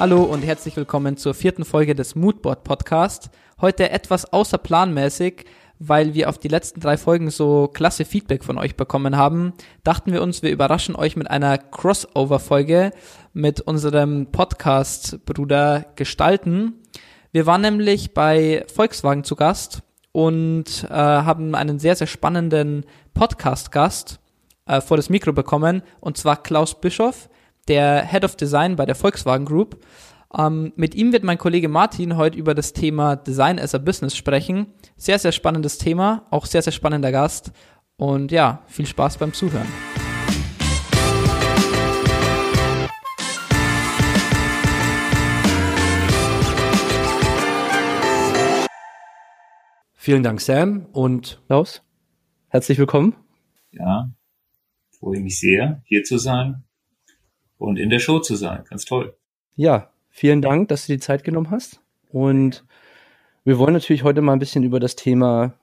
Hallo und herzlich willkommen zur vierten Folge des Moodboard Podcast. Heute etwas außerplanmäßig, weil wir auf die letzten drei Folgen so klasse Feedback von euch bekommen haben, dachten wir uns, wir überraschen euch mit einer Crossover-Folge mit unserem Podcast-Bruder Gestalten. Wir waren nämlich bei Volkswagen zu Gast und äh, haben einen sehr, sehr spannenden Podcast-Gast äh, vor das Mikro bekommen, und zwar Klaus Bischoff, der Head of Design bei der Volkswagen Group. Ähm, mit ihm wird mein Kollege Martin heute über das Thema Design as a Business sprechen. Sehr, sehr spannendes Thema, auch sehr, sehr spannender Gast. Und ja, viel Spaß beim Zuhören. Vielen Dank, Sam und Klaus. Herzlich willkommen. Ja, freue mich sehr, hier zu sein und in der Show zu sein. Ganz toll. Ja, vielen Dank, dass du die Zeit genommen hast. Und wir wollen natürlich heute mal ein bisschen über das Thema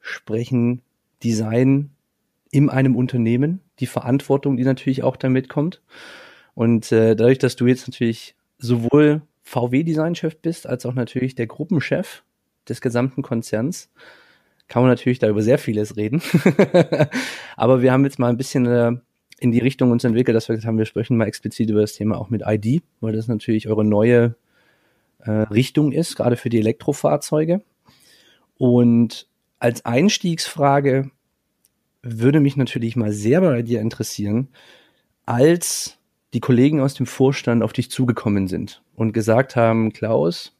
sprechen, Design in einem Unternehmen, die Verantwortung, die natürlich auch damit kommt. Und äh, dadurch, dass du jetzt natürlich sowohl VW-Designchef bist, als auch natürlich der Gruppenchef des gesamten Konzerns, kann man natürlich da über sehr vieles reden. Aber wir haben jetzt mal ein bisschen äh, in die Richtung uns entwickelt, dass wir gesagt haben, wir sprechen mal explizit über das Thema auch mit ID, weil das natürlich eure neue äh, Richtung ist, gerade für die Elektrofahrzeuge. Und als Einstiegsfrage würde mich natürlich mal sehr bei dir interessieren, als die Kollegen aus dem Vorstand auf dich zugekommen sind und gesagt haben, Klaus,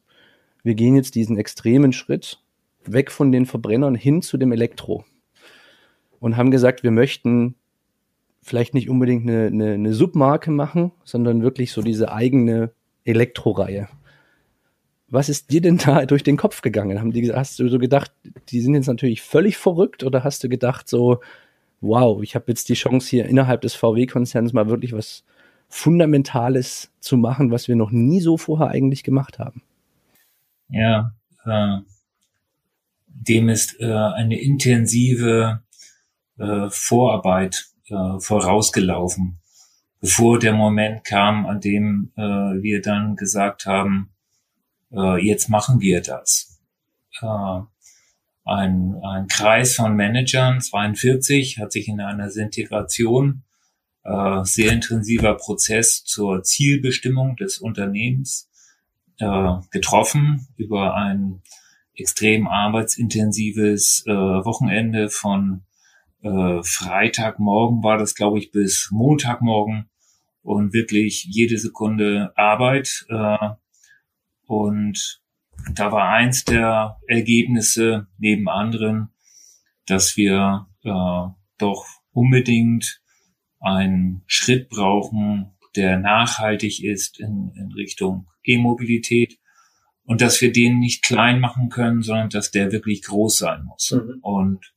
wir gehen jetzt diesen extremen Schritt weg von den Verbrennern hin zu dem Elektro und haben gesagt, wir möchten vielleicht nicht unbedingt eine, eine, eine Submarke machen, sondern wirklich so diese eigene Elektroreihe. Was ist dir denn da durch den Kopf gegangen? Haben die, hast du so gedacht, die sind jetzt natürlich völlig verrückt oder hast du gedacht so, wow, ich habe jetzt die Chance hier innerhalb des VW-Konzerns mal wirklich was Fundamentales zu machen, was wir noch nie so vorher eigentlich gemacht haben? Ja, äh, dem ist äh, eine intensive äh, Vorarbeit äh, vorausgelaufen, bevor der Moment kam, an dem äh, wir dann gesagt haben, äh, jetzt machen wir das. Äh, ein, ein Kreis von Managern, 42, hat sich in einer Integration äh, sehr intensiver Prozess zur Zielbestimmung des Unternehmens äh, getroffen über ein extrem arbeitsintensives äh, Wochenende von äh, Freitagmorgen war das, glaube ich, bis Montagmorgen und wirklich jede Sekunde Arbeit. Äh, und da war eins der Ergebnisse neben anderen, dass wir äh, doch unbedingt einen Schritt brauchen, der nachhaltig ist in, in Richtung E-Mobilität und dass wir den nicht klein machen können, sondern dass der wirklich groß sein muss. Mhm. Und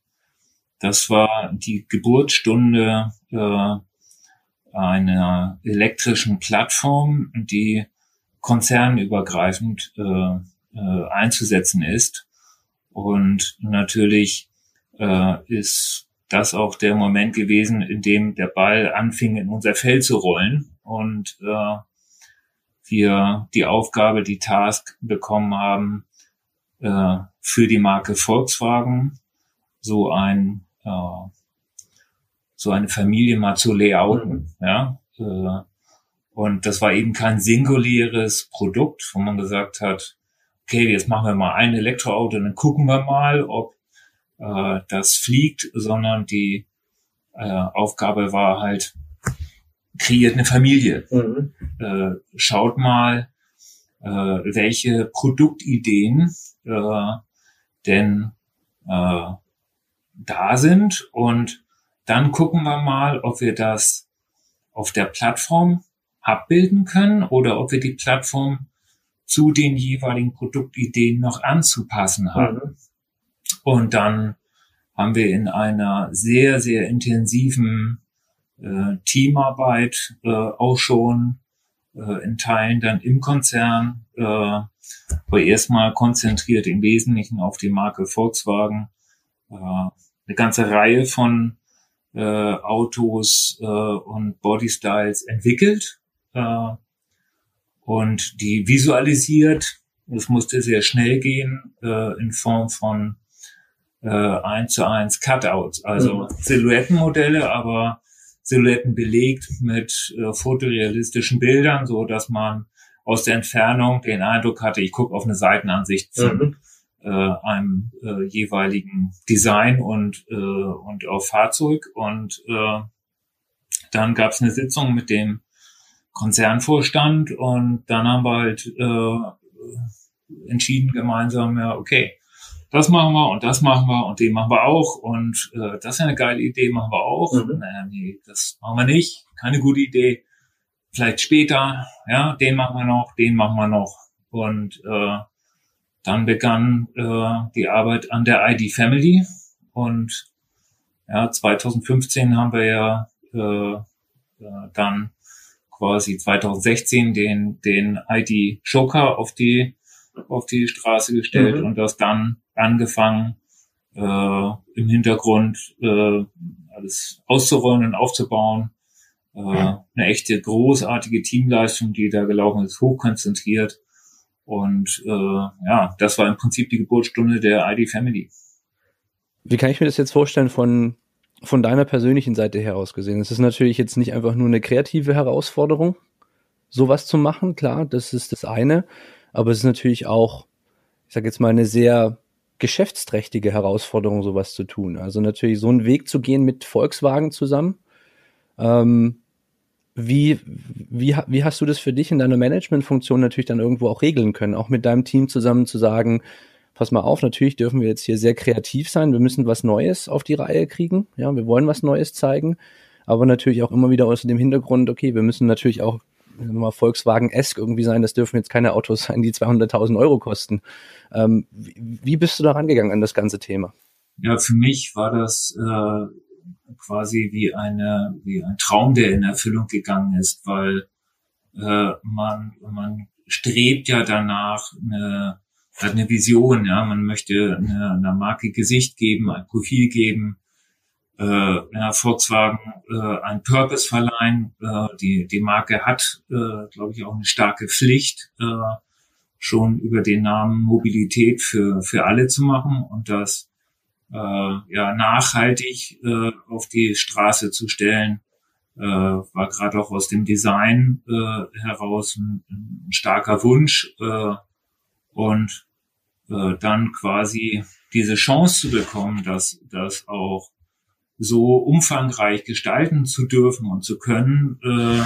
das war die Geburtsstunde äh, einer elektrischen Plattform, die konzernübergreifend äh, äh, einzusetzen ist. Und natürlich äh, ist das auch der Moment gewesen, in dem der Ball anfing, in unser Feld zu rollen und äh, wir die Aufgabe, die Task bekommen haben, äh, für die Marke Volkswagen so ein äh, so eine Familie mal zu layouten, mhm. ja. Äh, und das war eben kein singuläres Produkt, wo man gesagt hat, okay, jetzt machen wir mal ein Elektroauto und dann gucken wir mal, ob äh, das fliegt, sondern die äh, Aufgabe war halt, kreiert eine Familie. Mhm. Äh, schaut mal, äh, welche Produktideen äh, denn äh, da sind und dann gucken wir mal, ob wir das auf der Plattform abbilden können oder ob wir die Plattform zu den jeweiligen Produktideen noch anzupassen haben. Mhm. Und dann haben wir in einer sehr, sehr intensiven äh, Teamarbeit äh, auch schon äh, in Teilen dann im Konzern, äh, aber erstmal konzentriert im Wesentlichen auf die Marke Volkswagen, äh, eine ganze Reihe von äh, Autos äh, und Bodystyles entwickelt. Äh, und die visualisiert. Es musste sehr schnell gehen äh, in Form von äh, 1 zu 1 Cutouts, also mhm. Silhouettenmodelle, aber Silhouetten belegt mit äh, fotorealistischen Bildern, so dass man aus der Entfernung den Eindruck hatte, ich gucke auf eine Seitenansicht von mhm. Äh, einem äh, jeweiligen Design und, äh, und auf Fahrzeug. Und äh, dann gab es eine Sitzung mit dem Konzernvorstand und dann haben wir halt äh, entschieden gemeinsam, ja, okay, das machen wir und das machen wir und den machen wir auch und äh, das ist eine geile Idee, machen wir auch. Mhm. Naja, nee, das machen wir nicht, keine gute Idee. Vielleicht später, ja, den machen wir noch, den machen wir noch. Und äh, dann begann äh, die Arbeit an der ID Family und ja, 2015 haben wir ja äh, äh, dann quasi 2016 den den ID Joker auf die auf die Straße gestellt mhm. und das dann angefangen, äh, im Hintergrund äh, alles auszurollen und aufzubauen. Äh, eine echte großartige Teamleistung, die da gelaufen ist, hochkonzentriert. Und äh, ja, das war im Prinzip die Geburtsstunde der ID Family. Wie kann ich mir das jetzt vorstellen von, von deiner persönlichen Seite her aus gesehen? Es ist natürlich jetzt nicht einfach nur eine kreative Herausforderung, sowas zu machen, klar, das ist das eine. Aber es ist natürlich auch, ich sage jetzt mal, eine sehr geschäftsträchtige Herausforderung, sowas zu tun. Also natürlich so einen Weg zu gehen mit Volkswagen zusammen. Ähm, wie, wie, wie hast du das für dich in deiner Managementfunktion natürlich dann irgendwo auch regeln können? Auch mit deinem Team zusammen zu sagen, pass mal auf, natürlich dürfen wir jetzt hier sehr kreativ sein, wir müssen was Neues auf die Reihe kriegen, ja, wir wollen was Neues zeigen, aber natürlich auch immer wieder aus dem Hintergrund, okay, wir müssen natürlich auch mal Volkswagen-esk irgendwie sein, das dürfen jetzt keine Autos sein, die 200.000 Euro kosten. Ähm, wie, wie bist du da rangegangen an das ganze Thema? Ja, für mich war das äh, quasi wie eine wie ein Traum, der in Erfüllung gegangen ist, weil äh, man man strebt ja danach eine hat eine Vision, ja, man möchte eine, einer Marke Gesicht geben, ein Profil geben, äh, ja, Volkswagen äh, ein Purpose verleihen. Äh, die, die Marke hat, äh, glaube ich, auch eine starke Pflicht, äh, schon über den Namen Mobilität für, für alle zu machen und das äh, ja, nachhaltig äh, auf die Straße zu stellen, äh, war gerade auch aus dem Design äh, heraus ein, ein starker Wunsch äh, und äh, dann quasi diese Chance zu bekommen, dass, dass auch so umfangreich gestalten zu dürfen und zu können, äh,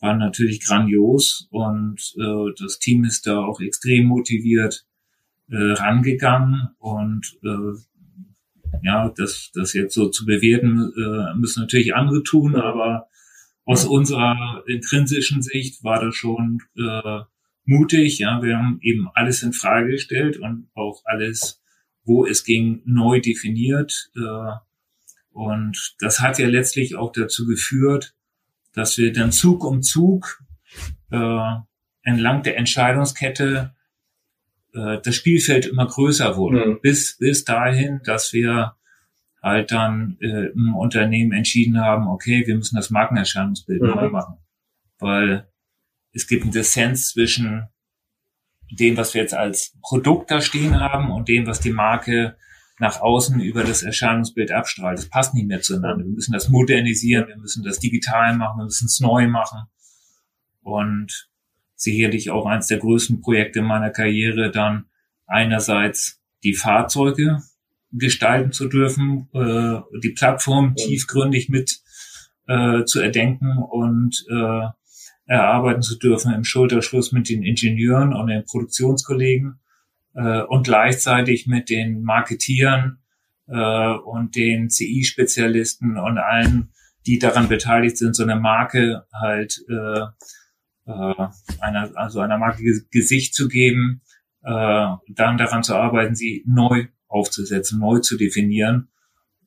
war natürlich grandios und äh, das Team ist da auch extrem motiviert äh, rangegangen und äh, ja, das, das jetzt so zu bewerten, äh, müssen natürlich andere tun, aber aus unserer intrinsischen Sicht war das schon äh, mutig. Ja, wir haben eben alles in Frage gestellt und auch alles, wo es ging, neu definiert. Äh, und das hat ja letztlich auch dazu geführt, dass wir dann Zug um Zug äh, entlang der Entscheidungskette äh, das Spielfeld immer größer wurde, mhm. bis, bis dahin, dass wir halt dann äh, im Unternehmen entschieden haben, okay, wir müssen das Markenerscheinungsbild mhm. neu machen. Weil es gibt einen Dissens zwischen dem, was wir jetzt als Produkt da stehen haben und dem, was die Marke nach außen über das Erscheinungsbild abstrahlt. Das passt nicht mehr zueinander. Wir müssen das modernisieren, wir müssen das digital machen, wir müssen es neu machen. Und sicherlich auch eines der größten Projekte meiner Karriere dann einerseits die Fahrzeuge gestalten zu dürfen, äh, die Plattform tiefgründig mit äh, zu erdenken und äh, erarbeiten zu dürfen im Schulterschluss mit den Ingenieuren und den Produktionskollegen äh, und gleichzeitig mit den Marketieren äh, und den CI-Spezialisten und allen, die daran beteiligt sind, so eine Marke halt äh, äh, einer, also einer Marke Gesicht zu geben, äh, dann daran zu arbeiten, sie neu aufzusetzen, neu zu definieren.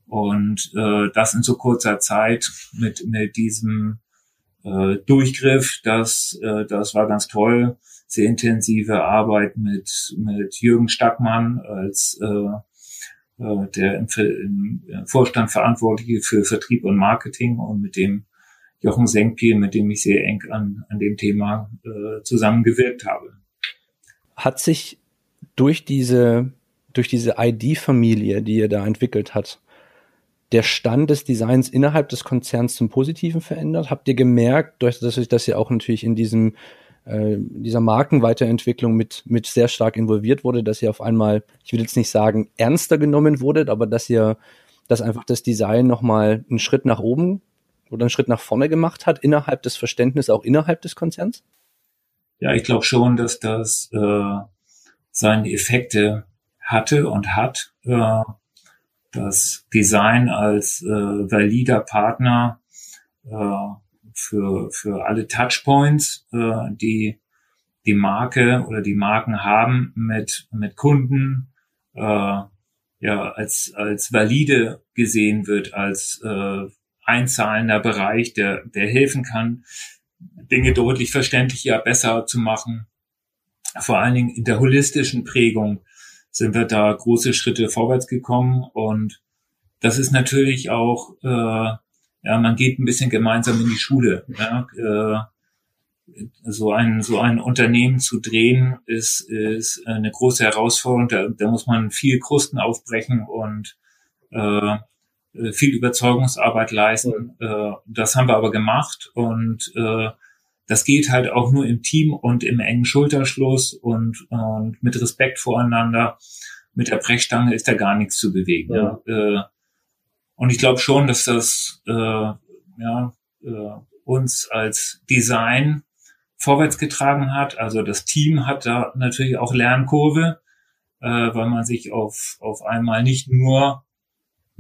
Und äh, das in so kurzer Zeit mit, mit diesem äh, Durchgriff, das, äh, das war ganz toll sehr intensive Arbeit mit, mit Jürgen Stackmann als äh, äh, der im, im Vorstand Verantwortliche für Vertrieb und Marketing und mit dem Jochen Senkpiel, mit dem ich sehr eng an, an dem Thema äh, zusammengewirkt habe. Hat sich durch diese, durch diese ID-Familie, die ihr da entwickelt hat, der Stand des Designs innerhalb des Konzerns zum Positiven verändert? Habt ihr gemerkt, durch dass das ja auch natürlich in diesem äh, dieser Markenweiterentwicklung mit mit sehr stark involviert wurde, dass ihr auf einmal, ich will jetzt nicht sagen ernster genommen wurdet, aber dass ihr, dass einfach das Design noch mal einen Schritt nach oben oder einen Schritt nach vorne gemacht hat innerhalb des Verständnisses, auch innerhalb des Konzerns? Ja, ich glaube schon, dass das äh, seine Effekte hatte und hat. Äh, das Design als äh, valider Partner äh, für, für alle Touchpoints, äh, die die Marke oder die Marken haben mit, mit Kunden, äh, ja, als, als valide gesehen wird, als äh, einzahlender Bereich, der, der helfen kann, Dinge deutlich verständlicher, besser zu machen. Vor allen Dingen in der holistischen Prägung sind wir da große Schritte vorwärts gekommen und das ist natürlich auch, äh, ja, man geht ein bisschen gemeinsam in die Schule. Ja, äh, so ein so ein Unternehmen zu drehen ist ist eine große Herausforderung. Da, da muss man viel Krusten aufbrechen und äh, viel Überzeugungsarbeit leisten. Äh, das haben wir aber gemacht und äh, das geht halt auch nur im Team und im engen Schulterschluss und, und mit Respekt voreinander. Mit der Brechstange ist da gar nichts zu bewegen. Ja. Äh, und ich glaube schon, dass das äh, ja, äh, uns als Design vorwärts getragen hat. Also das Team hat da natürlich auch Lernkurve, äh, weil man sich auf, auf einmal nicht nur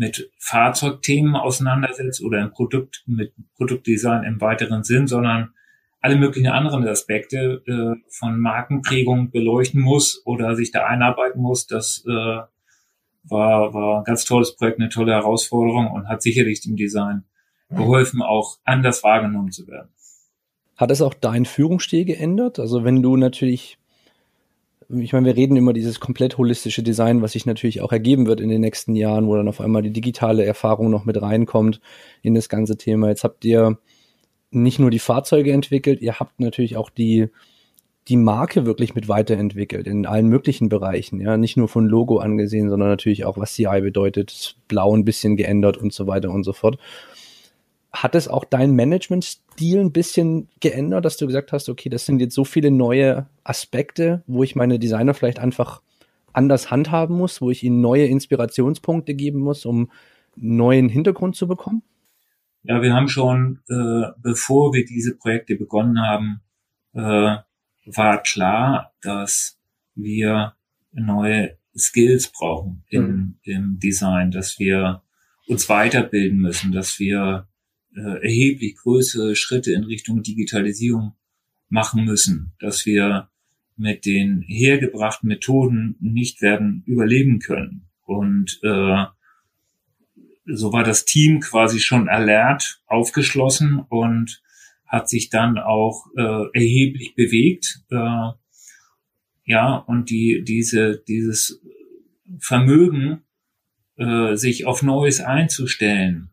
mit Fahrzeugthemen auseinandersetzt oder im Produkt mit Produktdesign im weiteren Sinn, sondern alle möglichen anderen Aspekte äh, von Markenprägung beleuchten muss oder sich da einarbeiten muss, das äh, war, war ein ganz tolles Projekt, eine tolle Herausforderung und hat sicherlich dem Design geholfen, auch anders wahrgenommen zu werden. Hat es auch dein Führungsstil geändert? Also wenn du natürlich, ich meine, wir reden immer dieses komplett holistische Design, was sich natürlich auch ergeben wird in den nächsten Jahren, wo dann auf einmal die digitale Erfahrung noch mit reinkommt in das ganze Thema. Jetzt habt ihr nicht nur die Fahrzeuge entwickelt, ihr habt natürlich auch die, die Marke wirklich mit weiterentwickelt in allen möglichen Bereichen, ja, nicht nur von Logo angesehen, sondern natürlich auch, was CI bedeutet, Blau ein bisschen geändert und so weiter und so fort. Hat es auch dein Managementstil ein bisschen geändert, dass du gesagt hast, okay, das sind jetzt so viele neue Aspekte, wo ich meine Designer vielleicht einfach anders handhaben muss, wo ich ihnen neue Inspirationspunkte geben muss, um neuen Hintergrund zu bekommen? Ja, wir haben schon, äh, bevor wir diese Projekte begonnen haben, äh, war klar, dass wir neue Skills brauchen im, mhm. im Design, dass wir uns weiterbilden müssen, dass wir äh, erheblich größere Schritte in Richtung Digitalisierung machen müssen, dass wir mit den hergebrachten Methoden nicht werden überleben können. Und äh, so war das Team quasi schon alert, aufgeschlossen und hat sich dann auch äh, erheblich bewegt. Äh, ja, und die, diese, dieses Vermögen, äh, sich auf Neues einzustellen,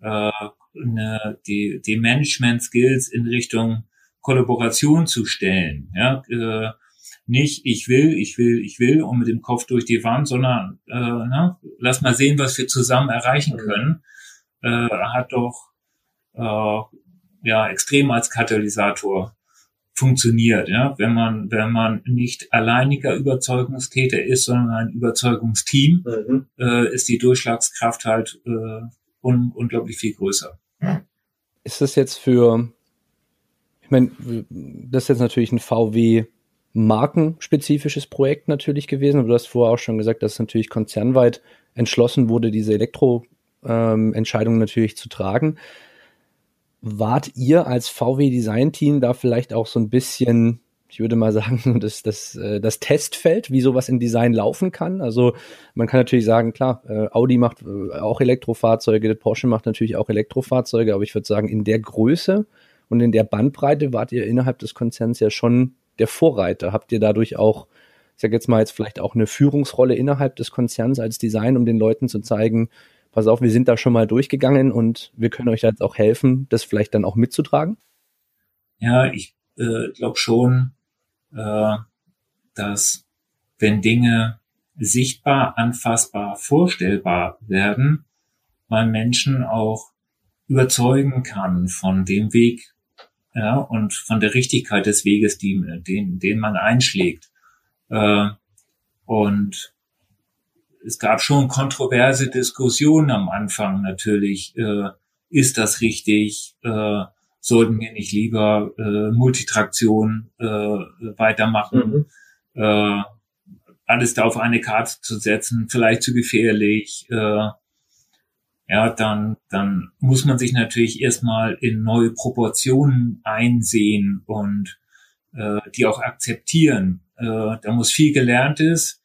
äh, ne, die, die Management-Skills in Richtung Kollaboration zu stellen. Ja, äh, nicht ich will, ich will, ich will und mit dem Kopf durch die Wand, sondern äh, na, lass mal sehen, was wir zusammen erreichen können, äh, hat doch äh, ja extrem als Katalysator funktioniert. Ja? Wenn man wenn man nicht alleiniger Überzeugungstäter ist, sondern ein Überzeugungsteam, mhm. äh, ist die Durchschlagskraft halt äh, un unglaublich viel größer. Ist das jetzt für, ich meine, das ist jetzt natürlich ein VW markenspezifisches Projekt natürlich gewesen, aber du hast vorher auch schon gesagt, dass natürlich konzernweit entschlossen wurde, diese Elektro-Entscheidung ähm, natürlich zu tragen. Wart ihr als VW Design Team da vielleicht auch so ein bisschen, ich würde mal sagen, das, das, äh, das Testfeld, wie sowas in Design laufen kann? Also man kann natürlich sagen, klar, äh, Audi macht äh, auch Elektrofahrzeuge, Porsche macht natürlich auch Elektrofahrzeuge, aber ich würde sagen, in der Größe und in der Bandbreite wart ihr innerhalb des Konzerns ja schon der Vorreiter? Habt ihr dadurch auch, ich sage jetzt mal jetzt vielleicht auch eine Führungsrolle innerhalb des Konzerns als Design, um den Leuten zu zeigen, pass auf, wir sind da schon mal durchgegangen und wir können euch jetzt auch helfen, das vielleicht dann auch mitzutragen? Ja, ich äh, glaube schon, äh, dass wenn Dinge sichtbar, anfassbar, vorstellbar werden, man Menschen auch überzeugen kann von dem Weg ja, und von der Richtigkeit des Weges, die, den, den man einschlägt. Äh, und es gab schon kontroverse Diskussionen am Anfang natürlich. Äh, ist das richtig? Äh, sollten wir nicht lieber äh, Multitraktion äh, weitermachen? Mhm. Äh, alles da auf eine Karte zu setzen, vielleicht zu gefährlich. Äh, ja, dann, dann muss man sich natürlich erstmal in neue Proportionen einsehen und äh, die auch akzeptieren. Äh, da muss viel Gelerntes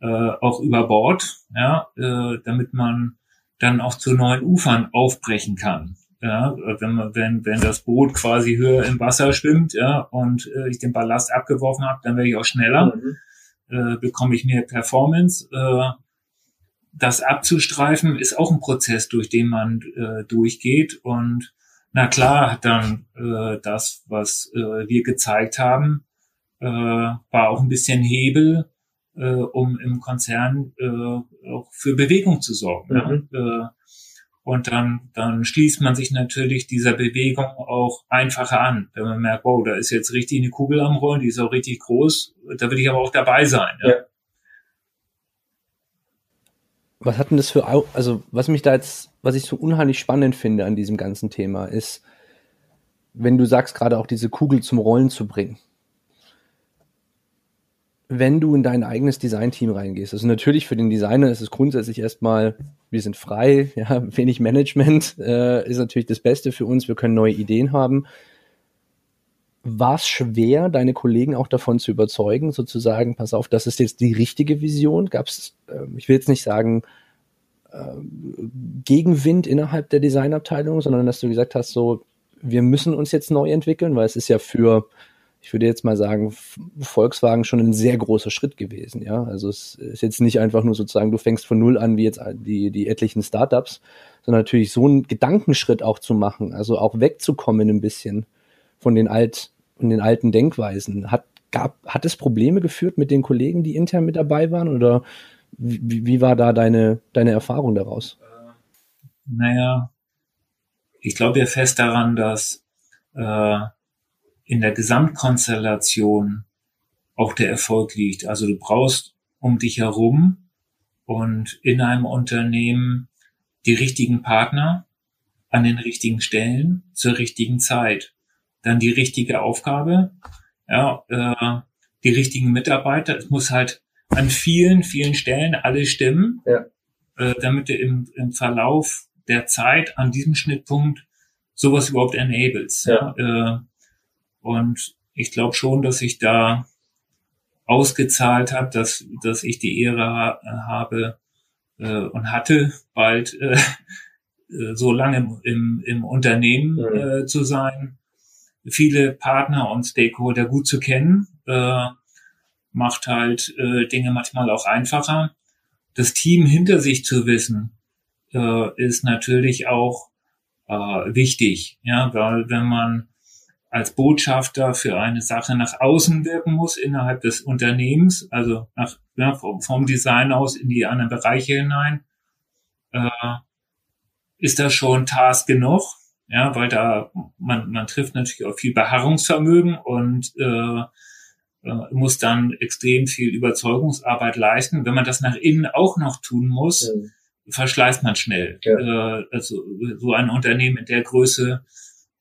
äh, auch über Bord, ja, äh, damit man dann auch zu neuen Ufern aufbrechen kann. Ja, wenn man, wenn, wenn das Boot quasi höher im Wasser schwimmt, ja, und äh, ich den Ballast abgeworfen habe, dann werde ich auch schneller, mhm. äh, bekomme ich mehr Performance. Äh, das abzustreifen ist auch ein Prozess, durch den man äh, durchgeht. Und na klar hat dann äh, das, was äh, wir gezeigt haben, äh, war auch ein bisschen Hebel, äh, um im Konzern äh, auch für Bewegung zu sorgen. Mhm. Ja? Äh, und dann, dann schließt man sich natürlich dieser Bewegung auch einfacher an, wenn man merkt, wow, da ist jetzt richtig eine Kugel am Rollen, die ist auch richtig groß, da will ich aber auch dabei sein. Ja. ja. Was hat denn das für, also was mich da jetzt, was ich so unheimlich spannend finde an diesem ganzen Thema, ist, wenn du sagst, gerade auch diese Kugel zum Rollen zu bringen wenn du in dein eigenes Designteam reingehst. Also natürlich für den Designer ist es grundsätzlich erstmal, wir sind frei, ja, wenig Management äh, ist natürlich das Beste für uns, wir können neue Ideen haben. War es schwer, deine Kollegen auch davon zu überzeugen, sozusagen, pass auf, das ist jetzt die richtige Vision? Gab es, äh, ich will jetzt nicht sagen, äh, Gegenwind innerhalb der Designabteilung, sondern dass du gesagt hast, so, wir müssen uns jetzt neu entwickeln, weil es ist ja für ich würde jetzt mal sagen, Volkswagen schon ein sehr großer Schritt gewesen. Ja, also es ist jetzt nicht einfach nur sozusagen, du fängst von null an wie jetzt die, die etlichen Startups, sondern natürlich so einen Gedankenschritt auch zu machen, also auch wegzukommen ein bisschen von den alt, von den alten Denkweisen. Hat, gab, hat es Probleme geführt mit den Kollegen, die intern mit dabei waren oder wie, wie war da deine, deine Erfahrung daraus? Naja, ich glaube ja fest daran, dass äh, in der Gesamtkonstellation auch der Erfolg liegt. Also du brauchst um dich herum und in einem Unternehmen die richtigen Partner an den richtigen Stellen zur richtigen Zeit. Dann die richtige Aufgabe, ja, äh, die richtigen Mitarbeiter. Es muss halt an vielen, vielen Stellen alles stimmen, ja. äh, damit du im, im Verlauf der Zeit an diesem Schnittpunkt sowas überhaupt enables. Ja. Äh, und ich glaube schon, dass ich da ausgezahlt habe, dass, dass ich die Ehre äh, habe äh, und hatte, bald äh, äh, so lange im, im Unternehmen mhm. äh, zu sein, viele Partner und Stakeholder gut zu kennen, äh, macht halt äh, Dinge manchmal auch einfacher. Das Team hinter sich zu wissen, äh, ist natürlich auch äh, wichtig, ja, weil wenn man als Botschafter für eine Sache nach außen wirken muss innerhalb des Unternehmens, also nach, ja, vom, vom Design aus in die anderen Bereiche hinein, äh, ist das schon Task genug, ja, weil da man, man trifft natürlich auch viel Beharrungsvermögen und äh, äh, muss dann extrem viel Überzeugungsarbeit leisten. Wenn man das nach innen auch noch tun muss, ja. verschleißt man schnell. Ja. Äh, also so ein Unternehmen in der Größe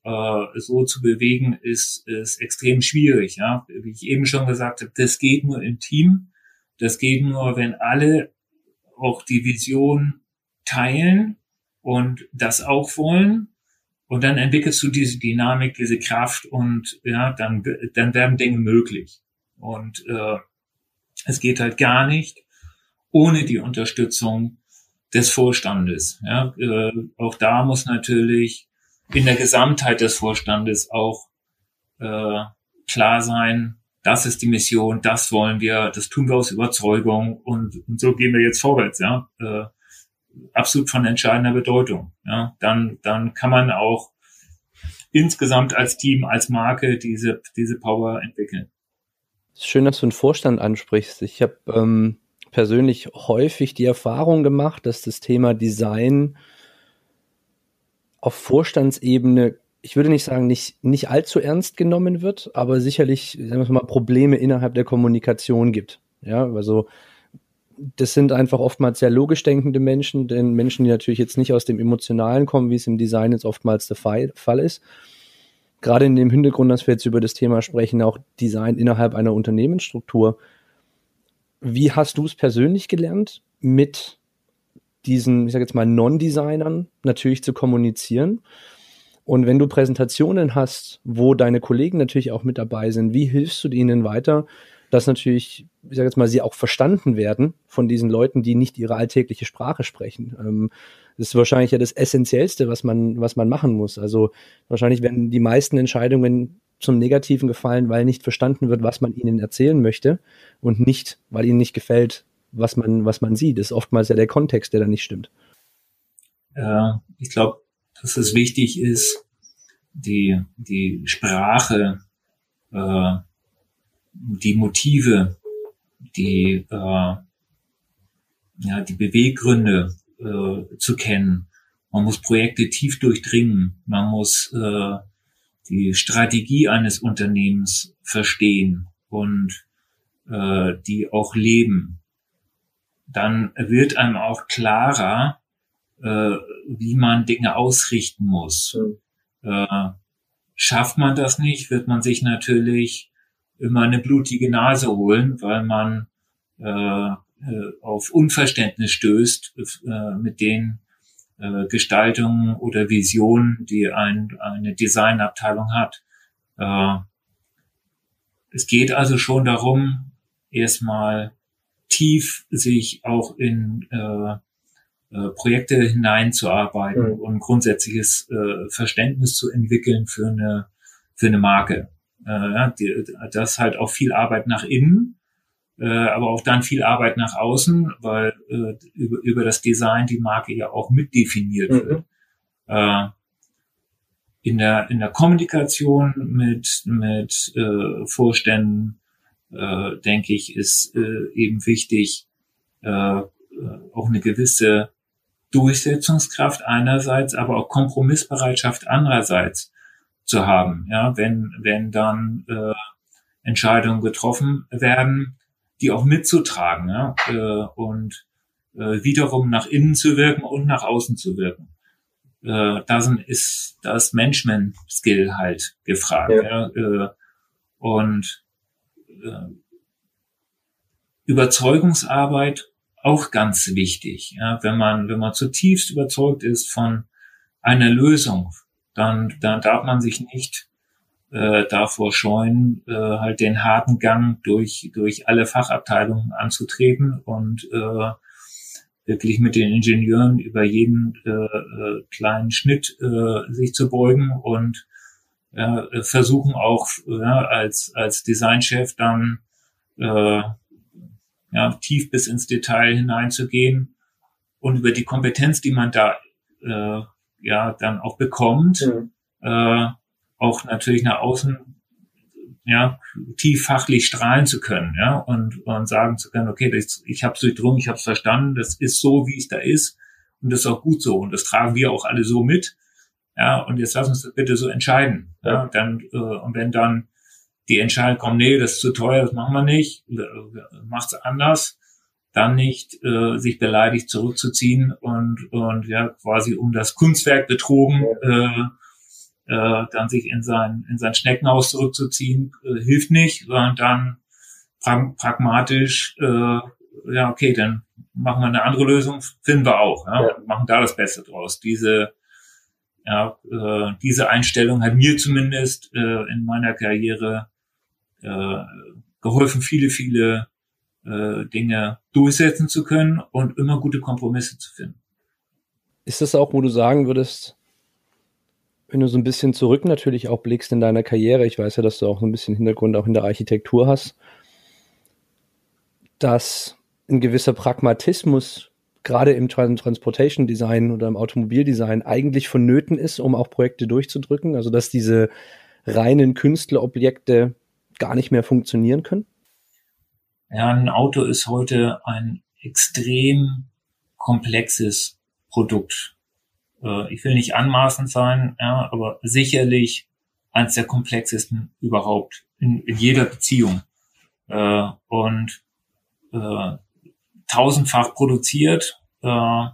äh, so zu bewegen, ist, ist extrem schwierig. Ja? Wie ich eben schon gesagt habe, das geht nur im Team. Das geht nur, wenn alle auch die Vision teilen und das auch wollen. Und dann entwickelst du diese Dynamik, diese Kraft und ja, dann, dann werden Dinge möglich. Und äh, es geht halt gar nicht ohne die Unterstützung des Vorstandes. Ja, äh, auch da muss natürlich in der Gesamtheit des Vorstandes auch äh, klar sein, das ist die Mission, das wollen wir, das tun wir aus Überzeugung und, und so gehen wir jetzt vorwärts, ja. Äh, absolut von entscheidender Bedeutung. Ja, dann, dann kann man auch insgesamt als Team, als Marke diese, diese Power entwickeln. Schön, dass du einen Vorstand ansprichst. Ich habe ähm, persönlich häufig die Erfahrung gemacht, dass das Thema Design auf Vorstandsebene, ich würde nicht sagen, nicht, nicht allzu ernst genommen wird, aber sicherlich, sagen wir mal, Probleme innerhalb der Kommunikation gibt. Ja, also das sind einfach oftmals sehr logisch denkende Menschen, denn Menschen, die natürlich jetzt nicht aus dem Emotionalen kommen, wie es im Design jetzt oftmals der Fall ist. Gerade in dem Hintergrund, dass wir jetzt über das Thema sprechen, auch Design innerhalb einer Unternehmensstruktur. Wie hast du es persönlich gelernt, mit diesen, ich sage jetzt mal, Non-Designern natürlich zu kommunizieren? Und wenn du Präsentationen hast, wo deine Kollegen natürlich auch mit dabei sind, wie hilfst du ihnen weiter, dass natürlich, ich sage jetzt mal, sie auch verstanden werden von diesen Leuten, die nicht ihre alltägliche Sprache sprechen. Ähm, das ist wahrscheinlich ja das Essentiellste, was man, was man machen muss. Also wahrscheinlich werden die meisten Entscheidungen zum Negativen gefallen, weil nicht verstanden wird, was man ihnen erzählen möchte und nicht, weil ihnen nicht gefällt, was man, was man sieht. Ist oftmals ja der Kontext, der da nicht stimmt. Ja, ich glaube, dass es wichtig ist, die, die Sprache äh, die Motive, die, äh, ja, die Beweggründe äh, zu kennen. Man muss Projekte tief durchdringen. Man muss äh, die Strategie eines Unternehmens verstehen und äh, die auch leben. Dann wird einem auch klarer, äh, wie man Dinge ausrichten muss. Mhm. Äh, schafft man das nicht, wird man sich natürlich immer eine blutige Nase holen, weil man äh, äh, auf Unverständnis stößt äh, mit den äh, Gestaltungen oder Visionen, die ein, eine Designabteilung hat. Es geht also schon darum, erstmal tief sich auch in äh, äh, Projekte hineinzuarbeiten mhm. und grundsätzliches äh, Verständnis zu entwickeln für eine, für eine Marke. Äh, die, das halt auch viel Arbeit nach innen, äh, aber auch dann viel Arbeit nach außen, weil äh, über, über das Design die Marke ja auch mitdefiniert mhm. wird. Äh, in der in der Kommunikation mit mit äh, Vorständen äh, denke ich ist äh, eben wichtig äh, äh auch eine gewisse Durchsetzungskraft einerseits, aber auch Kompromissbereitschaft andererseits zu haben. Ja, wenn, wenn dann äh, Entscheidungen getroffen werden, die auch mitzutragen ja, äh, und äh, wiederum nach innen zu wirken und nach außen zu wirken. Äh, da ist das Management-Skill halt gefragt. Ja. ja äh, und äh, Überzeugungsarbeit auch ganz wichtig. Ja, wenn man wenn man zutiefst überzeugt ist von einer Lösung, dann, dann darf man sich nicht äh, davor scheuen, äh, halt den harten Gang durch, durch alle Fachabteilungen anzutreten und äh, wirklich mit den Ingenieuren über jeden äh, äh, kleinen Schnitt äh, sich zu beugen und äh, versuchen auch ja, als, als Designchef dann äh, ja, tief bis ins Detail hineinzugehen und über die Kompetenz, die man da äh, ja dann auch bekommt, mhm. äh, auch natürlich nach außen ja tief fachlich strahlen zu können, ja und und sagen zu können, okay, das, ich habe es durchdrungen, ich habe es verstanden, das ist so, wie es da ist und das ist auch gut so und das tragen wir auch alle so mit, ja und jetzt lass uns das bitte so entscheiden, ja, dann äh, und wenn dann die Entscheidung kommt, nee, das ist zu teuer, das machen wir nicht, macht's anders, dann nicht äh, sich beleidigt zurückzuziehen und, und ja quasi um das Kunstwerk betrogen äh, äh, dann sich in sein in sein Schneckenhaus zurückzuziehen äh, hilft nicht, sondern dann prag pragmatisch äh, ja okay, dann machen wir eine andere Lösung, finden wir auch, ja, ja. machen da das Beste draus. Diese ja, äh, diese Einstellung hat mir zumindest äh, in meiner Karriere äh, geholfen, viele, viele äh, Dinge durchsetzen zu können und immer gute Kompromisse zu finden. Ist das auch, wo du sagen würdest, wenn du so ein bisschen zurück natürlich auch blickst in deiner Karriere, ich weiß ja, dass du auch so ein bisschen Hintergrund auch in der Architektur hast, dass ein gewisser Pragmatismus gerade im Transportation Design oder im Automobildesign eigentlich vonnöten ist, um auch Projekte durchzudrücken? Also dass diese reinen Künstlerobjekte gar nicht mehr funktionieren können? Ja, ein Auto ist heute ein extrem komplexes Produkt. Äh, ich will nicht anmaßend sein, ja, aber sicherlich eines der komplexesten überhaupt in, in jeder Beziehung. Äh, und äh, tausendfach produziert, äh,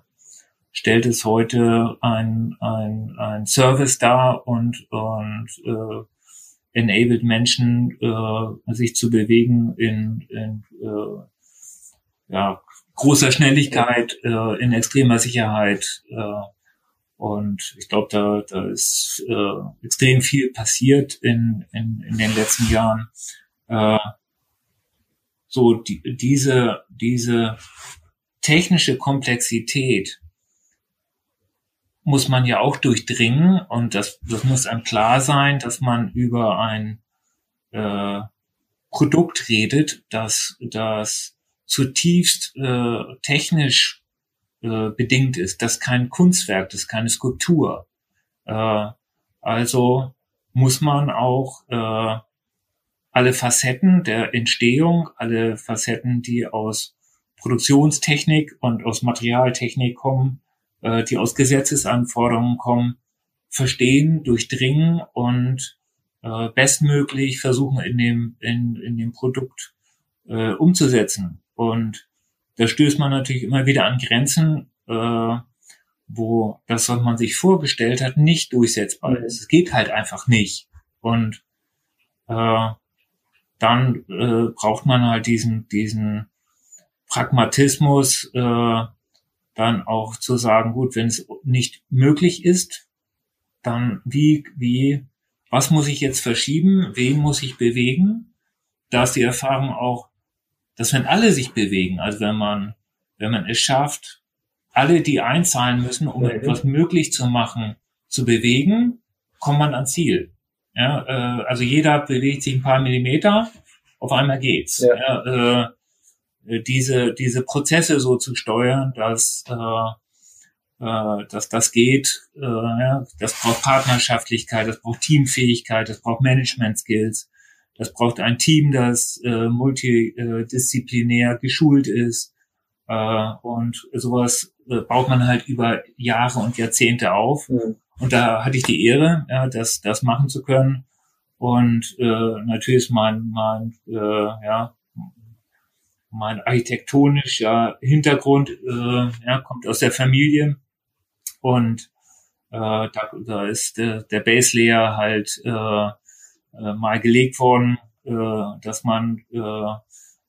stellt es heute ein, ein, ein Service dar und, und äh, enabled Menschen, äh, sich zu bewegen in, in äh, ja, großer Schnelligkeit, äh, in extremer Sicherheit. Äh, und ich glaube, da, da ist äh, extrem viel passiert in, in, in den letzten Jahren. Äh, so die, diese, diese technische Komplexität muss man ja auch durchdringen und das, das muss einem klar sein, dass man über ein äh, Produkt redet, das, das zutiefst äh, technisch äh, bedingt ist, das kein Kunstwerk, das ist keine Skulptur. Äh, also muss man auch äh, alle Facetten der Entstehung, alle Facetten, die aus Produktionstechnik und aus Materialtechnik kommen, äh, die aus Gesetzesanforderungen kommen, verstehen, durchdringen und äh, bestmöglich versuchen in dem, in, in dem Produkt äh, umzusetzen. Und da stößt man natürlich immer wieder an Grenzen, äh, wo das, was man sich vorgestellt hat, nicht durchsetzbar ist. Es geht halt einfach nicht. Und äh, dann äh, braucht man halt diesen, diesen Pragmatismus, äh, dann auch zu sagen, gut, wenn es nicht möglich ist, dann wie, wie, was muss ich jetzt verschieben, wen muss ich bewegen? Da ist die Erfahrung auch, dass wenn alle sich bewegen, also wenn man, wenn man es schafft, alle, die einzahlen müssen, um mhm. etwas möglich zu machen, zu bewegen, kommt man ans Ziel. Ja, äh, also jeder bewegt sich ein paar Millimeter, auf einmal geht's. Ja. ja äh, diese, diese Prozesse so zu steuern, dass, äh, äh, dass das geht, äh, ja, das braucht Partnerschaftlichkeit, das braucht Teamfähigkeit, das braucht Management-Skills, das braucht ein Team, das äh, multidisziplinär geschult ist. Äh, und sowas äh, baut man halt über Jahre und Jahrzehnte auf. Mhm. Und da hatte ich die Ehre, ja, das, das machen zu können. Und äh, natürlich ist mein, mein, äh, ja, mein architektonischer Hintergrund äh, ja, kommt aus der Familie. Und äh, da, da ist der, der Base Layer halt äh, äh, mal gelegt worden, äh, dass man äh,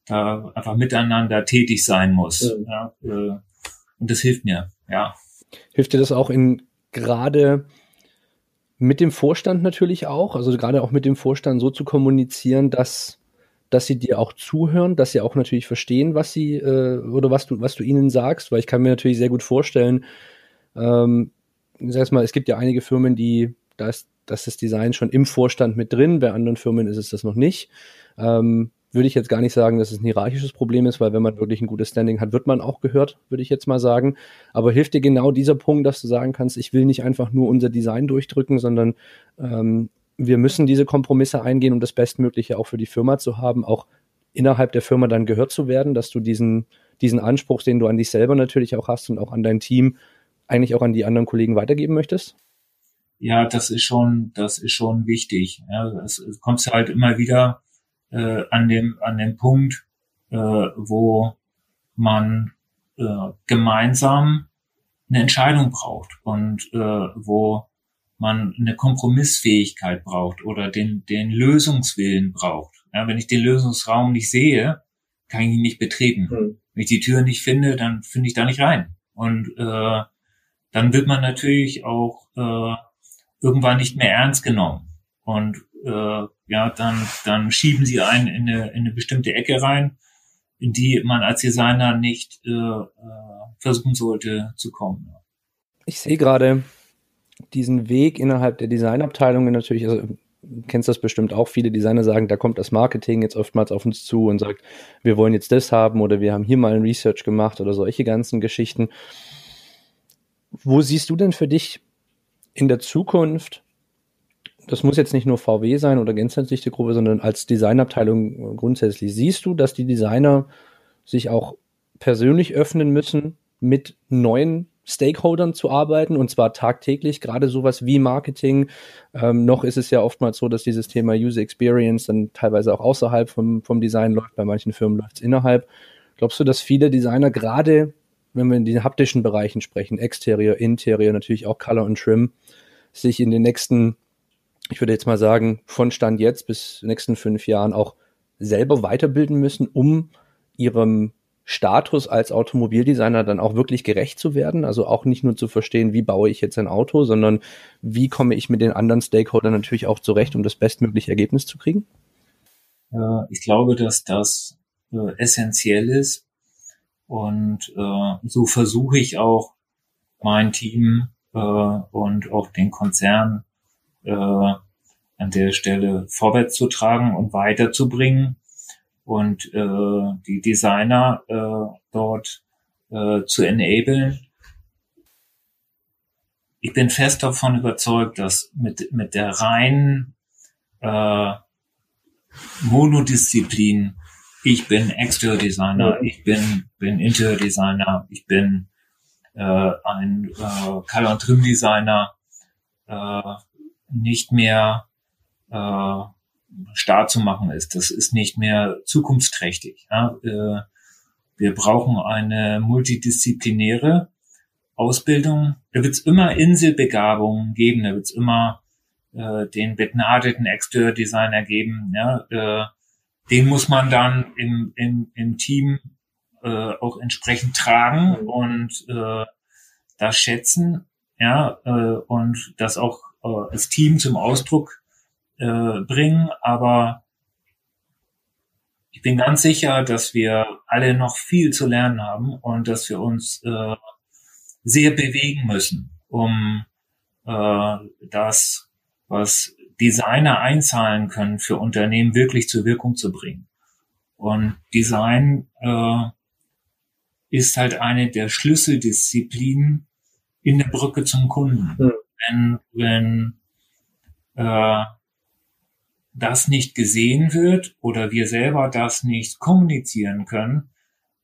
da einfach miteinander tätig sein muss. Mhm. Ja, äh, und das hilft mir, ja. Hilft dir das auch in gerade mit dem Vorstand natürlich auch, also gerade auch mit dem Vorstand so zu kommunizieren, dass dass sie dir auch zuhören, dass sie auch natürlich verstehen, was sie äh, oder was du was du ihnen sagst, weil ich kann mir natürlich sehr gut vorstellen, ähm, sag mal, es gibt ja einige Firmen, die da ist, das Design schon im Vorstand mit drin, bei anderen Firmen ist es das noch nicht. Ähm, würde ich jetzt gar nicht sagen, dass es ein hierarchisches Problem ist, weil wenn man wirklich ein gutes Standing hat, wird man auch gehört, würde ich jetzt mal sagen. Aber hilft dir genau dieser Punkt, dass du sagen kannst, ich will nicht einfach nur unser Design durchdrücken, sondern ähm, wir müssen diese Kompromisse eingehen, um das Bestmögliche auch für die Firma zu haben, auch innerhalb der Firma dann gehört zu werden, dass du diesen, diesen Anspruch, den du an dich selber natürlich auch hast und auch an dein Team, eigentlich auch an die anderen Kollegen weitergeben möchtest? Ja, das ist schon, das ist schon wichtig. Ja, es, es kommt halt immer wieder äh, an dem an dem Punkt, äh, wo man äh, gemeinsam eine Entscheidung braucht und äh, wo man eine Kompromissfähigkeit braucht oder den den Lösungswillen braucht. Ja, wenn ich den Lösungsraum nicht sehe, kann ich ihn nicht betreten. Mhm. Wenn ich die Tür nicht finde, dann finde ich da nicht rein. Und äh, dann wird man natürlich auch äh, irgendwann nicht mehr ernst genommen. Und äh, ja, dann, dann schieben sie einen in eine, in eine bestimmte Ecke rein, in die man als Designer nicht äh, äh, versuchen sollte zu kommen. Ich sehe gerade diesen Weg innerhalb der Designabteilungen natürlich, also kennst das bestimmt auch, viele Designer sagen, da kommt das Marketing jetzt oftmals auf uns zu und sagt, wir wollen jetzt das haben oder wir haben hier mal ein Research gemacht oder solche ganzen Geschichten. Wo siehst du denn für dich in der Zukunft, das muss jetzt nicht nur VW sein oder gänzliche Gruppe, sondern als Designabteilung grundsätzlich, siehst du, dass die Designer sich auch persönlich öffnen müssen, mit neuen Stakeholdern zu arbeiten und zwar tagtäglich, gerade sowas wie Marketing. Ähm, noch ist es ja oftmals so, dass dieses Thema User Experience dann teilweise auch außerhalb vom, vom Design läuft, bei manchen Firmen läuft es innerhalb. Glaubst du, dass viele Designer gerade, wenn wir in den haptischen Bereichen sprechen, Exterior, Interior, natürlich auch Color und Trim, sich in den nächsten, ich würde jetzt mal sagen, von Stand jetzt bis nächsten fünf Jahren auch selber weiterbilden müssen, um ihrem Status als Automobildesigner dann auch wirklich gerecht zu werden. Also auch nicht nur zu verstehen, wie baue ich jetzt ein Auto, sondern wie komme ich mit den anderen Stakeholdern natürlich auch zurecht, um das bestmögliche Ergebnis zu kriegen? ich glaube, dass das äh, essentiell ist. Und äh, so versuche ich auch mein Team äh, und auch den Konzern äh, an der Stelle vorwärts zu tragen und weiterzubringen und äh, die Designer äh, dort äh, zu enablen. Ich bin fest davon überzeugt, dass mit, mit der reinen äh, Monodisziplin, ich bin Exterior Designer, ich bin, bin Interior Designer, ich bin äh, ein äh, Color- und Trim-Designer, äh, nicht mehr äh, stark zu machen ist. Das ist nicht mehr zukunftsträchtig. Ja? Äh, wir brauchen eine multidisziplinäre Ausbildung. Da wird es immer Inselbegabungen geben, da wird es immer äh, den begnadeten Exterior-Designer geben. Ja? Äh, den muss man dann im, im, im Team äh, auch entsprechend tragen und äh, das schätzen, ja, äh, und das auch äh, als Team zum Ausdruck äh, bringen, aber ich bin ganz sicher, dass wir alle noch viel zu lernen haben und dass wir uns äh, sehr bewegen müssen, um äh, das, was Designer einzahlen können, für Unternehmen wirklich zur Wirkung zu bringen. Und Design äh, ist halt eine der Schlüsseldisziplinen in der Brücke zum Kunden. Wenn, wenn äh, das nicht gesehen wird oder wir selber das nicht kommunizieren können,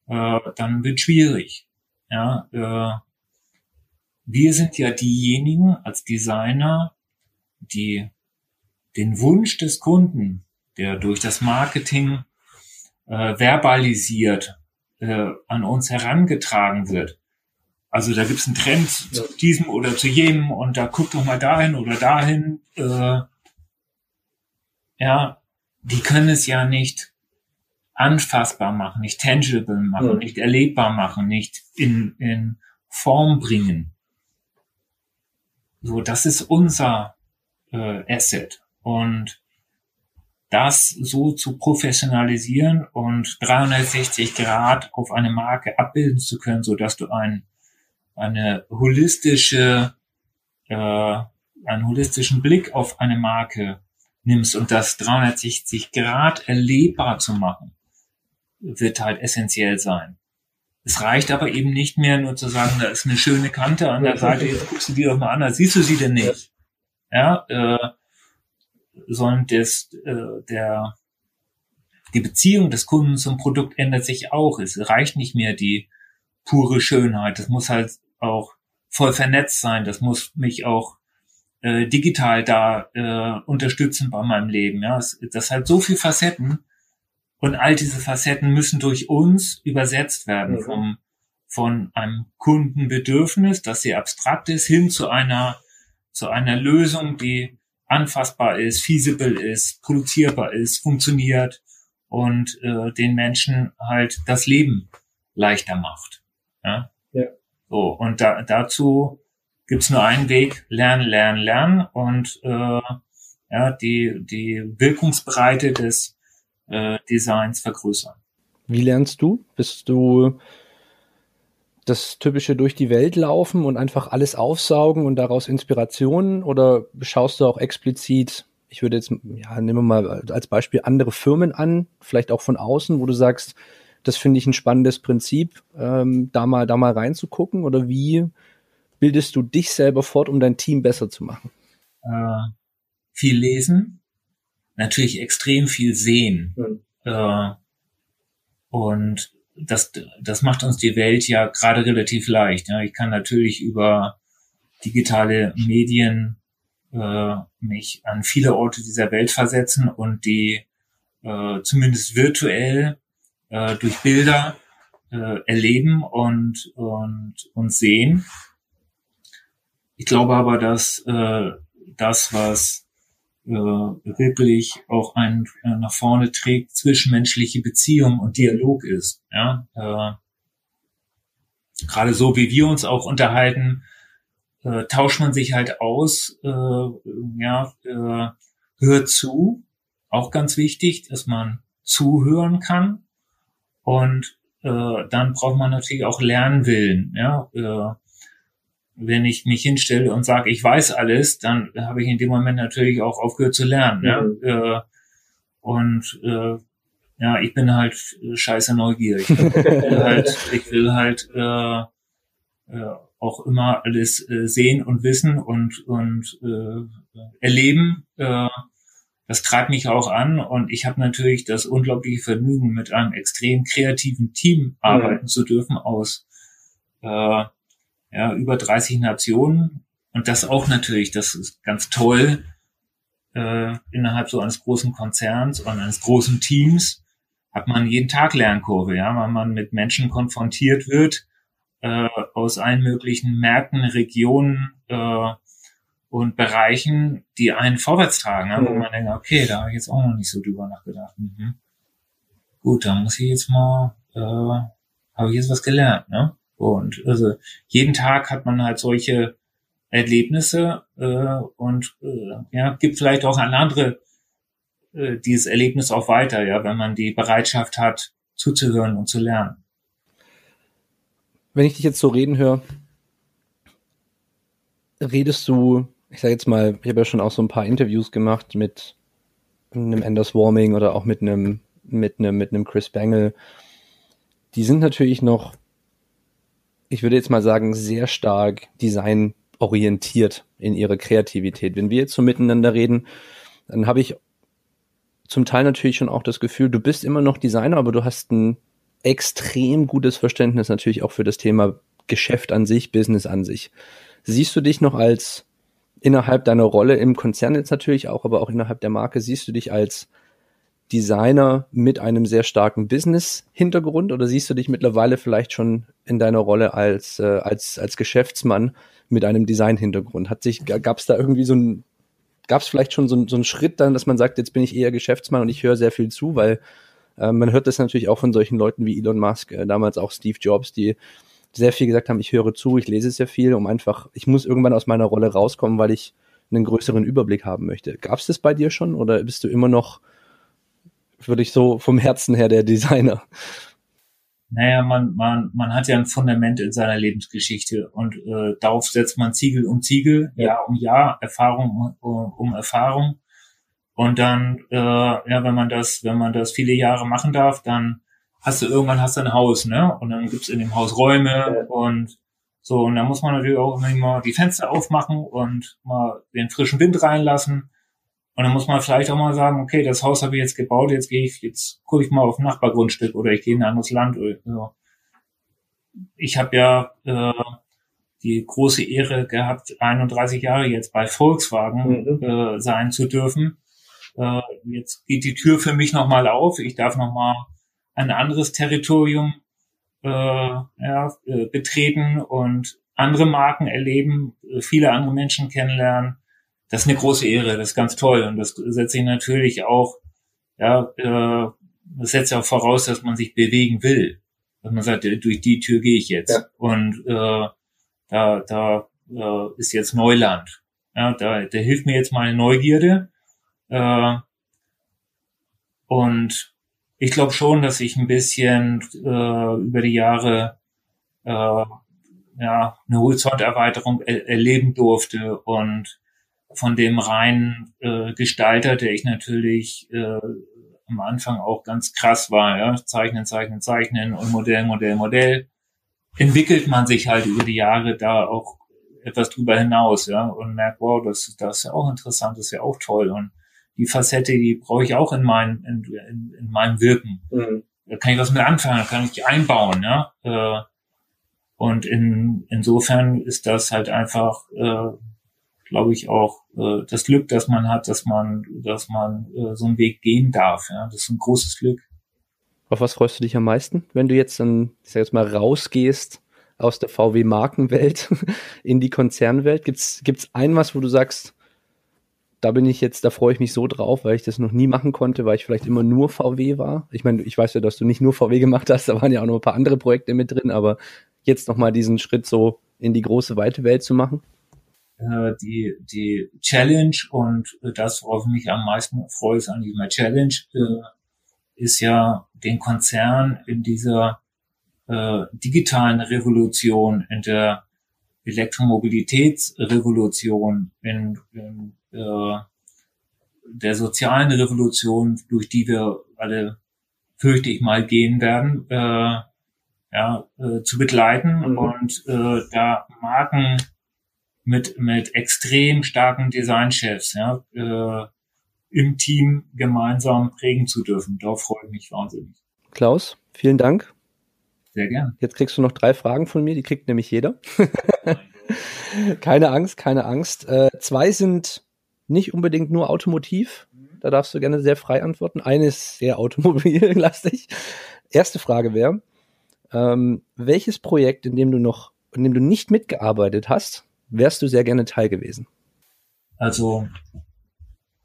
äh, dann wird schwierig. Ja, äh, wir sind ja diejenigen als Designer, die den Wunsch des Kunden, der durch das Marketing äh, verbalisiert äh, an uns herangetragen wird. Also da gibt es einen Trend zu diesem oder zu jenem und da guckt doch mal dahin oder dahin. Äh, ja, die können es ja nicht anfassbar machen, nicht tangible machen, ja. nicht erlebbar machen, nicht in, in Form bringen. So, das ist unser äh, Asset. Und das so zu professionalisieren und 360 Grad auf eine Marke abbilden zu können, so dass du ein, eine holistische, äh, einen holistischen Blick auf eine Marke nimmst und das 360 Grad erlebbar zu machen, wird halt essentiell sein. Es reicht aber eben nicht mehr nur zu sagen, da ist eine schöne Kante an der Seite, jetzt guckst du die doch mal an, da siehst du sie denn nicht. Ja, äh, sondern das, äh, der, die Beziehung des Kunden zum Produkt ändert sich auch. Es reicht nicht mehr die pure Schönheit. Das muss halt auch voll vernetzt sein. Das muss mich auch äh, digital da äh, unterstützen bei meinem Leben. Ja, das, das hat so viele Facetten und all diese Facetten müssen durch uns übersetzt werden mhm. vom von einem Kundenbedürfnis, das sehr abstrakt ist, hin zu einer zu einer Lösung, die anfassbar ist, feasible ist, produzierbar ist, funktioniert und äh, den Menschen halt das Leben leichter macht. Ja. So und da, dazu gibt's nur einen Weg, lernen, lernen, lernen und äh, ja, die, die Wirkungsbreite des äh, Designs vergrößern. Wie lernst du? Bist du das typische durch die Welt laufen und einfach alles aufsaugen und daraus Inspirationen oder schaust du auch explizit ich würde jetzt, ja, nehmen wir mal als Beispiel andere Firmen an, vielleicht auch von außen, wo du sagst, das finde ich ein spannendes Prinzip, ähm, da mal, da mal reinzugucken oder wie bildest du dich selber fort, um dein Team besser zu machen? Äh, viel lesen, natürlich extrem viel sehen. Mhm. Äh, und das, das macht uns die Welt ja gerade relativ leicht. Ja. Ich kann natürlich über digitale Medien äh, mich an viele Orte dieser Welt versetzen und die äh, zumindest virtuell äh, durch Bilder äh, erleben und, und, und sehen. Ich glaube aber, dass äh, das, was äh, wirklich auch einen äh, nach vorne trägt, zwischenmenschliche Beziehung und Dialog ist. Ja? Äh, Gerade so, wie wir uns auch unterhalten, äh, tauscht man sich halt aus, äh, ja, äh, hört zu, auch ganz wichtig, dass man zuhören kann und äh, dann braucht man natürlich auch Lernwillen. Ja? Äh, wenn ich mich hinstelle und sage, ich weiß alles, dann habe ich in dem Moment natürlich auch aufgehört zu lernen. Mhm. Ja? Äh, und äh, ja, ich bin halt scheiße neugierig. Ich will halt, ich will halt äh, äh, auch immer alles äh, sehen und wissen und, und äh, erleben. Äh, das treibt mich auch an und ich habe natürlich das unglaubliche Vergnügen, mit einem extrem kreativen Team arbeiten ja. zu dürfen aus äh, ja, über 30 Nationen. Und das auch natürlich, das ist ganz toll, äh, innerhalb so eines großen Konzerns und eines großen Teams hat man jeden Tag Lernkurve, ja, weil man mit Menschen konfrontiert wird, äh, aus allen möglichen Märkten, Regionen äh, und Bereichen, die einen vorwärts tragen, ja, wo man denkt, okay, da habe ich jetzt auch noch nicht so drüber nachgedacht. Mhm. Gut, dann muss ich jetzt mal, äh, habe ich jetzt was gelernt, ne? Und also jeden Tag hat man halt solche Erlebnisse äh, und äh, ja, gibt vielleicht auch an andere äh, dieses Erlebnis auch weiter, ja, wenn man die Bereitschaft hat, zuzuhören und zu lernen wenn ich dich jetzt so reden höre, redest du, ich sage jetzt mal, ich habe ja schon auch so ein paar Interviews gemacht mit einem Anders Warming oder auch mit einem mit einem mit einem Chris Bangle. Die sind natürlich noch, ich würde jetzt mal sagen, sehr stark designorientiert in ihrer Kreativität. Wenn wir jetzt so miteinander reden, dann habe ich zum Teil natürlich schon auch das Gefühl, du bist immer noch Designer, aber du hast ein extrem gutes Verständnis natürlich auch für das Thema Geschäft an sich, Business an sich. Siehst du dich noch als innerhalb deiner Rolle im Konzern jetzt natürlich auch, aber auch innerhalb der Marke, siehst du dich als Designer mit einem sehr starken Business-Hintergrund oder siehst du dich mittlerweile vielleicht schon in deiner Rolle als, äh, als, als Geschäftsmann mit einem Design-Hintergrund? Hat sich, gab es da irgendwie so ein, gab es vielleicht schon so, so einen Schritt dann, dass man sagt, jetzt bin ich eher Geschäftsmann und ich höre sehr viel zu, weil äh, man hört das natürlich auch von solchen Leuten wie Elon Musk, äh, damals auch Steve Jobs, die sehr viel gesagt haben, ich höre zu, ich lese sehr viel, um einfach, ich muss irgendwann aus meiner Rolle rauskommen, weil ich einen größeren Überblick haben möchte. Gab es das bei dir schon oder bist du immer noch, würde ich so vom Herzen her der Designer? Naja, man, man, man hat ja ein Fundament in seiner Lebensgeschichte und äh, darauf setzt man Ziegel um Ziegel, ja. Jahr um Jahr, Erfahrung um, um Erfahrung. Und dann, äh, ja, wenn man das, wenn man das viele Jahre machen darf, dann hast du irgendwann hast du ein Haus, ne? Und dann gibt's in dem Haus Räume und so. Und dann muss man natürlich auch immer mal die Fenster aufmachen und mal den frischen Wind reinlassen. Und dann muss man vielleicht auch mal sagen, okay, das Haus habe ich jetzt gebaut, jetzt gehe ich, jetzt gucke ich mal auf ein Nachbargrundstück oder ich gehe in ein anderes Land. Oder so. Ich habe ja äh, die große Ehre gehabt, 31 Jahre jetzt bei Volkswagen mhm. äh, sein zu dürfen äh, jetzt geht die Tür für mich nochmal auf. Ich darf nochmal ein anderes Territorium äh, ja, äh, betreten und andere Marken erleben, äh, viele andere Menschen kennenlernen. Das ist eine große Ehre, das ist ganz toll. Und das setze ich natürlich auch, ja, äh, das setzt ja auch voraus, dass man sich bewegen will. Dass man sagt, durch die Tür gehe ich jetzt. Ja. Und äh, da, da äh, ist jetzt Neuland. Ja, da, da hilft mir jetzt meine Neugierde äh, und ich glaube schon, dass ich ein bisschen äh, über die Jahre äh, ja, eine Horizonterweiterung er erleben durfte. Und von dem reinen äh, Gestalter, der ich natürlich äh, am Anfang auch ganz krass war, ja, zeichnen, zeichnen, zeichnen und Modell, Modell, Modell, entwickelt man sich halt über die Jahre da auch etwas drüber hinaus, ja, und merkt, wow, das, das ist ja auch interessant, das ist ja auch toll. Und die Facette, die brauche ich auch in, mein, in, in, in meinem Wirken. Mhm. Da kann ich was mit anfangen, da kann ich die einbauen, ja. Äh, und in, insofern ist das halt einfach, äh, glaube ich, auch äh, das Glück, dass man hat, dass man, dass man äh, so einen Weg gehen darf. Ja, das ist ein großes Glück. Auf was freust du dich am meisten, wenn du jetzt dann, ich sag jetzt mal, rausgehst aus der VW-Markenwelt in die Konzernwelt? Gibt's gibt's ein was, wo du sagst, da bin ich jetzt, da freue ich mich so drauf, weil ich das noch nie machen konnte, weil ich vielleicht immer nur VW war. Ich meine, ich weiß ja, dass du nicht nur VW gemacht hast, da waren ja auch noch ein paar andere Projekte mit drin, aber jetzt nochmal diesen Schritt so in die große, weite Welt zu machen? Äh, die, die Challenge und das, worauf ich mich am meisten freue, ist eigentlich immer Challenge, äh, ist ja den Konzern in dieser äh, digitalen Revolution, in der Elektromobilitätsrevolution, in, in äh, der sozialen Revolution, durch die wir alle, fürchte ich mal, gehen werden, äh, ja, äh, zu begleiten mhm. und äh, da Marken mit, mit extrem starken Designchefs ja, äh, im Team gemeinsam prägen zu dürfen. Darauf freue ich mich wahnsinnig. Klaus, vielen Dank. Sehr gern. Jetzt kriegst du noch drei Fragen von mir, die kriegt nämlich jeder. keine Angst, keine Angst. Äh, zwei sind nicht unbedingt nur automotiv. Da darfst du gerne sehr frei antworten. Eine ist sehr automobillastig. Erste Frage wäre, ähm, welches Projekt, in dem du noch, in dem du nicht mitgearbeitet hast, wärst du sehr gerne Teil gewesen? Also,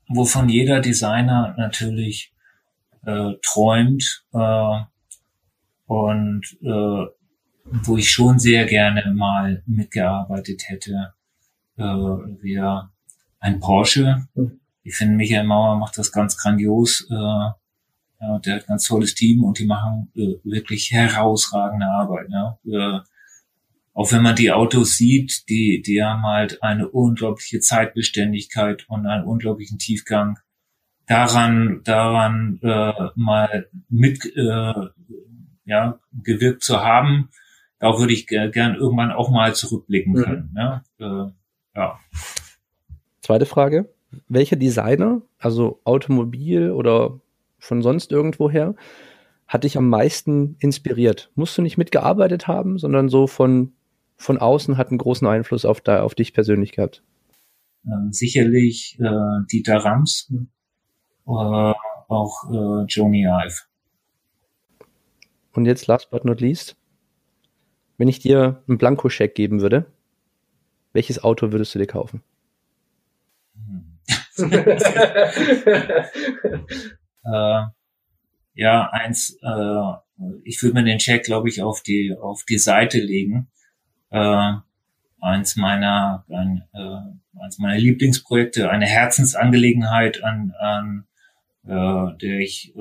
wovon jeder Designer natürlich äh, träumt äh, und äh, wo ich schon sehr gerne mal mitgearbeitet hätte, äh, wäre ein Porsche. Hm. Ich finde, Michael Mauer macht das ganz grandios. Äh, ja, der hat ein ganz tolles Team und die machen äh, wirklich herausragende Arbeit. Ja. Äh, auch wenn man die Autos sieht, die, die haben halt eine unglaubliche Zeitbeständigkeit und einen unglaublichen Tiefgang. Daran, daran äh, mal mit äh, ja, gewirkt zu haben, da würde ich gern irgendwann auch mal zurückblicken mhm. können. Mhm. Ja. Äh, ja. Zweite Frage. Welcher Designer, also Automobil oder von sonst irgendwoher, hat dich am meisten inspiriert? Musst du nicht mitgearbeitet haben, sondern so von, von außen hat einen großen Einfluss auf, da, auf dich persönlich gehabt? Ähm, sicherlich äh, Dieter Rams, äh, auch äh, Joni Ive. Und jetzt last but not least, wenn ich dir einen Blankoscheck geben würde, welches Auto würdest du dir kaufen? Äh, ja, eins, äh, ich würde mir den Check, glaube ich, auf die, auf die Seite legen. Äh, eins meiner, ein, äh, eins meiner Lieblingsprojekte, eine Herzensangelegenheit, an, an äh, der ich, äh,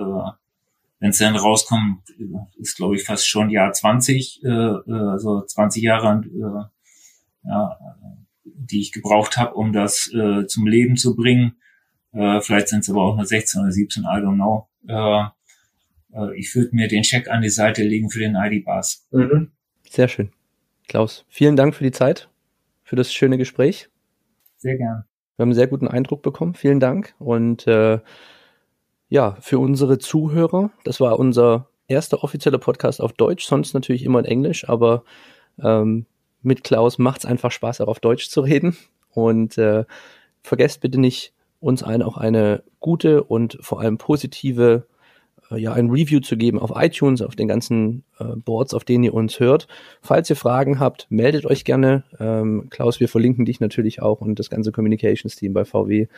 wenn es dann rauskommt, ist glaube ich fast schon Jahr 20, äh, also 20 Jahre, äh, ja, die ich gebraucht habe, um das äh, zum Leben zu bringen. Äh, vielleicht sind es aber auch nur 16 oder 17, I don't know. Äh, äh, ich würde mir den Check an die Seite legen für den ID-Bus. Mhm. Sehr schön. Klaus, vielen Dank für die Zeit, für das schöne Gespräch. Sehr gern. Wir haben einen sehr guten Eindruck bekommen. Vielen Dank. Und äh, ja, für unsere Zuhörer, das war unser erster offizieller Podcast auf Deutsch, sonst natürlich immer in Englisch, aber ähm, mit Klaus macht es einfach Spaß, auch auf Deutsch zu reden. Und äh, vergesst bitte nicht, uns allen auch eine gute und vor allem positive, äh, ja, ein Review zu geben auf iTunes, auf den ganzen äh, Boards, auf denen ihr uns hört. Falls ihr Fragen habt, meldet euch gerne. Ähm, Klaus, wir verlinken dich natürlich auch und das ganze Communications Team bei VW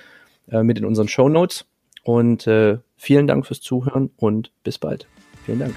äh, mit in unseren Show Notes. Und äh, vielen Dank fürs Zuhören und bis bald. Vielen Dank.